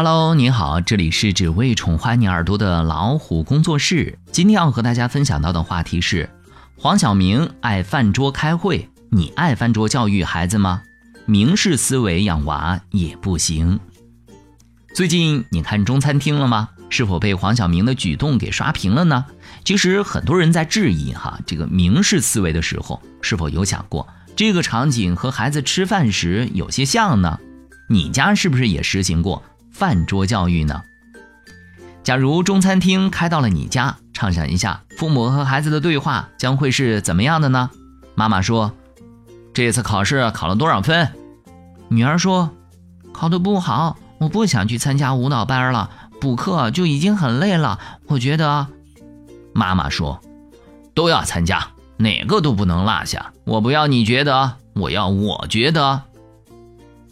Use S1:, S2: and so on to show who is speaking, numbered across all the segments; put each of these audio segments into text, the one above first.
S1: Hello，你好，这里是只为宠坏你耳朵的老虎工作室。今天要和大家分享到的话题是：黄晓明爱饭桌开会，你爱饭桌教育孩子吗？明式思维养娃也不行。最近你看中餐厅了吗？是否被黄晓明的举动给刷屏了呢？其实很多人在质疑哈，这个明式思维的时候，是否有想过这个场景和孩子吃饭时有些像呢？你家是不是也实行过？饭桌教育呢？假如中餐厅开到了你家，畅想一下，父母和孩子的对话将会是怎么样的呢？妈妈说：“这次考试考了多少分？”女儿说：“考得不好，我不想去参加舞蹈班了，补课就已经很累了。我觉得。”妈妈说：“都要参加，哪个都不能落下。我不要你觉得，我要我觉得。”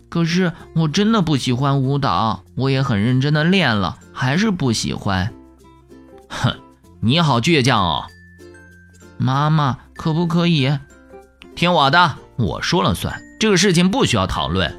S1: 可是我真的不喜欢舞蹈，我也很认真的练了，还是不喜欢。哼，你好倔强哦。妈妈，可不可以听我的？我说了算，这个事情不需要讨论。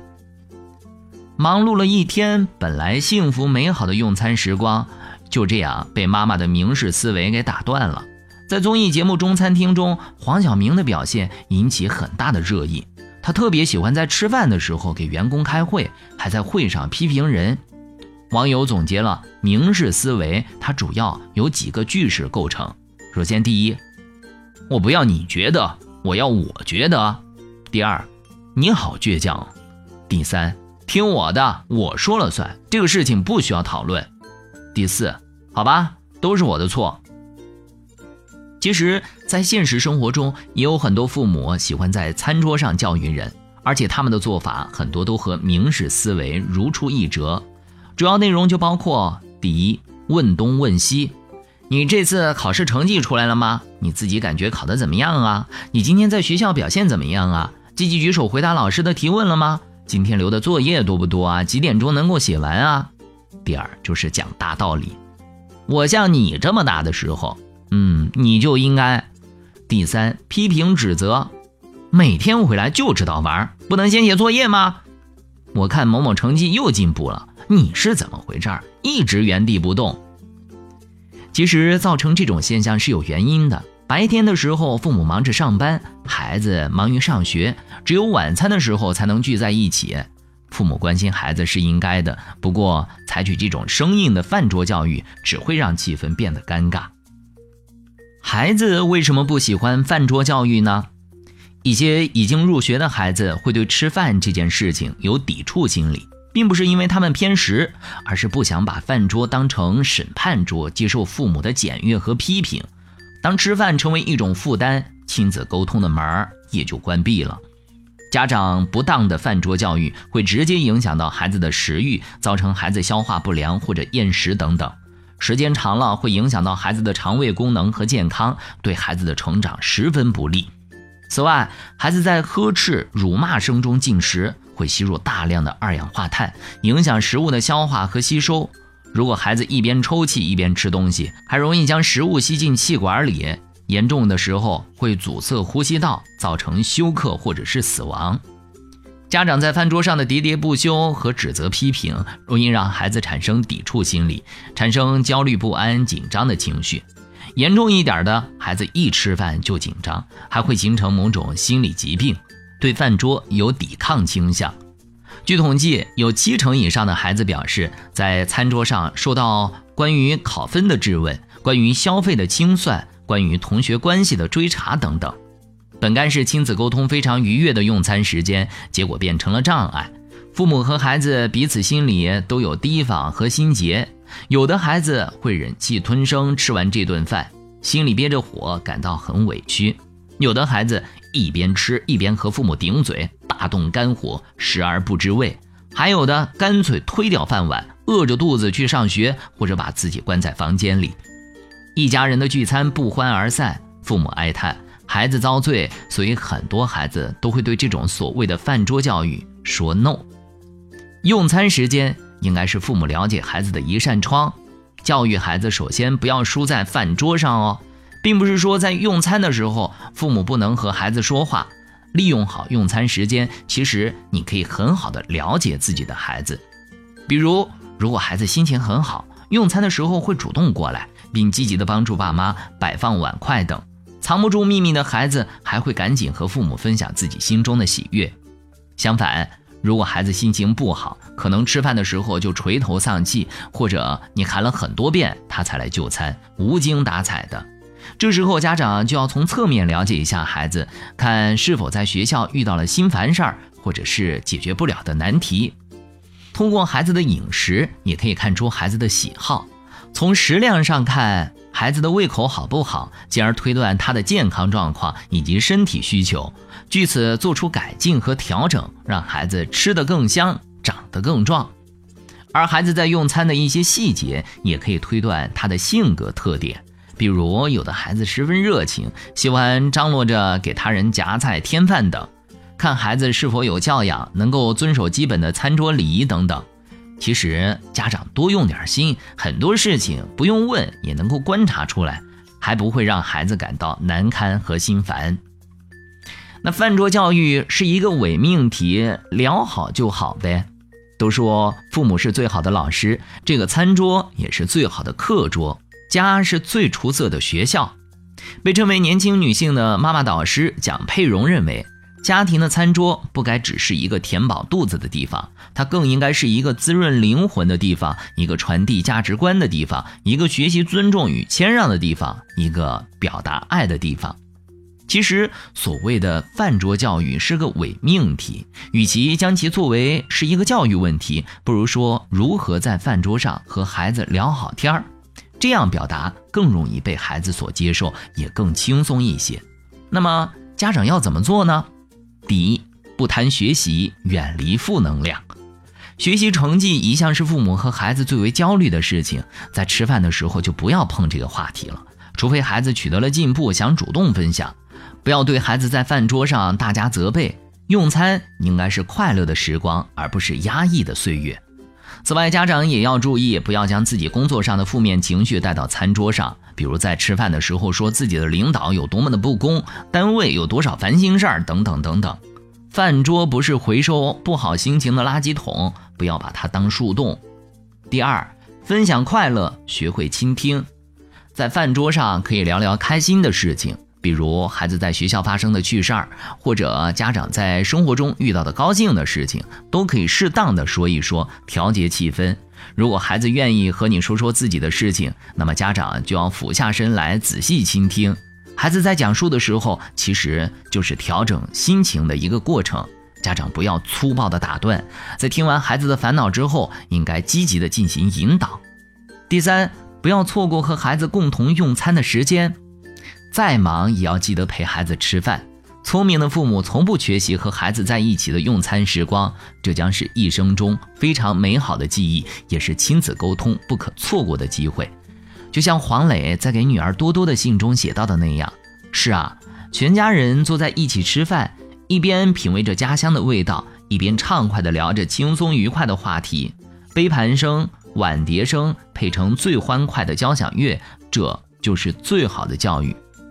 S1: 忙碌了一天，本来幸福美好的用餐时光，就这样被妈妈的明示思维给打断了。在综艺节目《中餐厅》中，黄晓明的表现引起很大的热议。他特别喜欢在吃饭的时候给员工开会，还在会上批评人。网友总结了明式思维，它主要由几个句式构成。首先，第一，我不要你觉得，我要我觉得。第二，你好倔强。第三，听我的，我说了算，这个事情不需要讨论。第四，好吧，都是我的错。其实，在现实生活中，也有很多父母喜欢在餐桌上教育人，而且他们的做法很多都和明史思维如出一辙。主要内容就包括：第一，问东问西，你这次考试成绩出来了吗？你自己感觉考得怎么样啊？你今天在学校表现怎么样啊？积极举手回答老师的提问了吗？今天留的作业多不多啊？几点钟能够写完啊？第二，就是讲大道理，我像你这么大的时候。嗯，你就应该。第三，批评指责，每天回来就知道玩，不能先写作业吗？我看某某成绩又进步了，你是怎么回事儿？一直原地不动。其实造成这种现象是有原因的。白天的时候，父母忙着上班，孩子忙于上学，只有晚餐的时候才能聚在一起。父母关心孩子是应该的，不过采取这种生硬的饭桌教育，只会让气氛变得尴尬。孩子为什么不喜欢饭桌教育呢？一些已经入学的孩子会对吃饭这件事情有抵触心理，并不是因为他们偏食，而是不想把饭桌当成审判桌，接受父母的检阅和批评。当吃饭成为一种负担，亲子沟通的门儿也就关闭了。家长不当的饭桌教育会直接影响到孩子的食欲，造成孩子消化不良或者厌食等等。时间长了会影响到孩子的肠胃功能和健康，对孩子的成长十分不利。此外，孩子在呵斥、辱骂声中进食，会吸入大量的二氧化碳，影响食物的消化和吸收。如果孩子一边抽泣一边吃东西，还容易将食物吸进气管里，严重的时候会阻塞呼吸道，造成休克或者是死亡。家长在饭桌上的喋喋不休和指责批评，容易让孩子产生抵触心理，产生焦虑不安、紧张的情绪。严重一点的孩子一吃饭就紧张，还会形成某种心理疾病，对饭桌有抵抗倾向。据统计，有七成以上的孩子表示，在餐桌上受到关于考分的质问、关于消费的清算、关于同学关系的追查等等。本该是亲子沟通非常愉悦的用餐时间，结果变成了障碍。父母和孩子彼此心里都有提防和心结。有的孩子会忍气吞声吃完这顿饭，心里憋着火，感到很委屈；有的孩子一边吃一边和父母顶嘴，大动肝火，食而不知味；还有的干脆推掉饭碗，饿着肚子去上学，或者把自己关在房间里。一家人的聚餐不欢而散，父母哀叹。孩子遭罪，所以很多孩子都会对这种所谓的饭桌教育说 no。用餐时间应该是父母了解孩子的一扇窗，教育孩子首先不要输在饭桌上哦，并不是说在用餐的时候父母不能和孩子说话。利用好用餐时间，其实你可以很好的了解自己的孩子，比如如果孩子心情很好，用餐的时候会主动过来，并积极的帮助爸妈摆放碗筷等。藏不住秘密的孩子还会赶紧和父母分享自己心中的喜悦。相反，如果孩子心情不好，可能吃饭的时候就垂头丧气，或者你喊了很多遍他才来就餐，无精打采的。这时候家长就要从侧面了解一下孩子，看是否在学校遇到了心烦事儿，或者是解决不了的难题。通过孩子的饮食，也可以看出孩子的喜好。从食量上看，孩子的胃口好不好，进而推断他的健康状况以及身体需求，据此做出改进和调整，让孩子吃得更香，长得更壮。而孩子在用餐的一些细节，也可以推断他的性格特点。比如，有的孩子十分热情，喜欢张罗着给他人夹菜添饭等。看孩子是否有教养，能够遵守基本的餐桌礼仪等等。其实家长多用点心，很多事情不用问也能够观察出来，还不会让孩子感到难堪和心烦。那饭桌教育是一个伪命题，聊好就好呗。都说父母是最好的老师，这个餐桌也是最好的课桌，家是最出色的学校。被称为年轻女性的妈妈导师蒋佩蓉认为。家庭的餐桌不该只是一个填饱肚子的地方，它更应该是一个滋润灵魂的地方，一个传递价值观的地方，一个学习尊重与谦让的地方，一个表达爱的地方。其实，所谓的饭桌教育是个伪命题，与其将其作为是一个教育问题，不如说如何在饭桌上和孩子聊好天儿，这样表达更容易被孩子所接受，也更轻松一些。那么，家长要怎么做呢？第一，不谈学习，远离负能量。学习成绩一向是父母和孩子最为焦虑的事情，在吃饭的时候就不要碰这个话题了，除非孩子取得了进步，想主动分享。不要对孩子在饭桌上大加责备，用餐应该是快乐的时光，而不是压抑的岁月。此外，家长也要注意，不要将自己工作上的负面情绪带到餐桌上。比如在吃饭的时候说自己的领导有多么的不公，单位有多少烦心事儿等等等等。饭桌不是回收不好心情的垃圾桶，不要把它当树洞。第二，分享快乐，学会倾听。在饭桌上可以聊聊开心的事情，比如孩子在学校发生的趣事儿，或者家长在生活中遇到的高兴的事情，都可以适当的说一说，调节气氛。如果孩子愿意和你说说自己的事情，那么家长就要俯下身来仔细倾听。孩子在讲述的时候，其实就是调整心情的一个过程。家长不要粗暴的打断，在听完孩子的烦恼之后，应该积极的进行引导。第三，不要错过和孩子共同用餐的时间，再忙也要记得陪孩子吃饭。聪明的父母从不缺席和孩子在一起的用餐时光，这将是一生中非常美好的记忆，也是亲子沟通不可错过的机会。就像黄磊在给女儿多多的信中写到的那样：“是啊，全家人坐在一起吃饭，一边品味着家乡的味道，一边畅快地聊着轻松愉快的话题。杯盘声、碗碟声配成最欢快的交响乐，这就是最好的教育。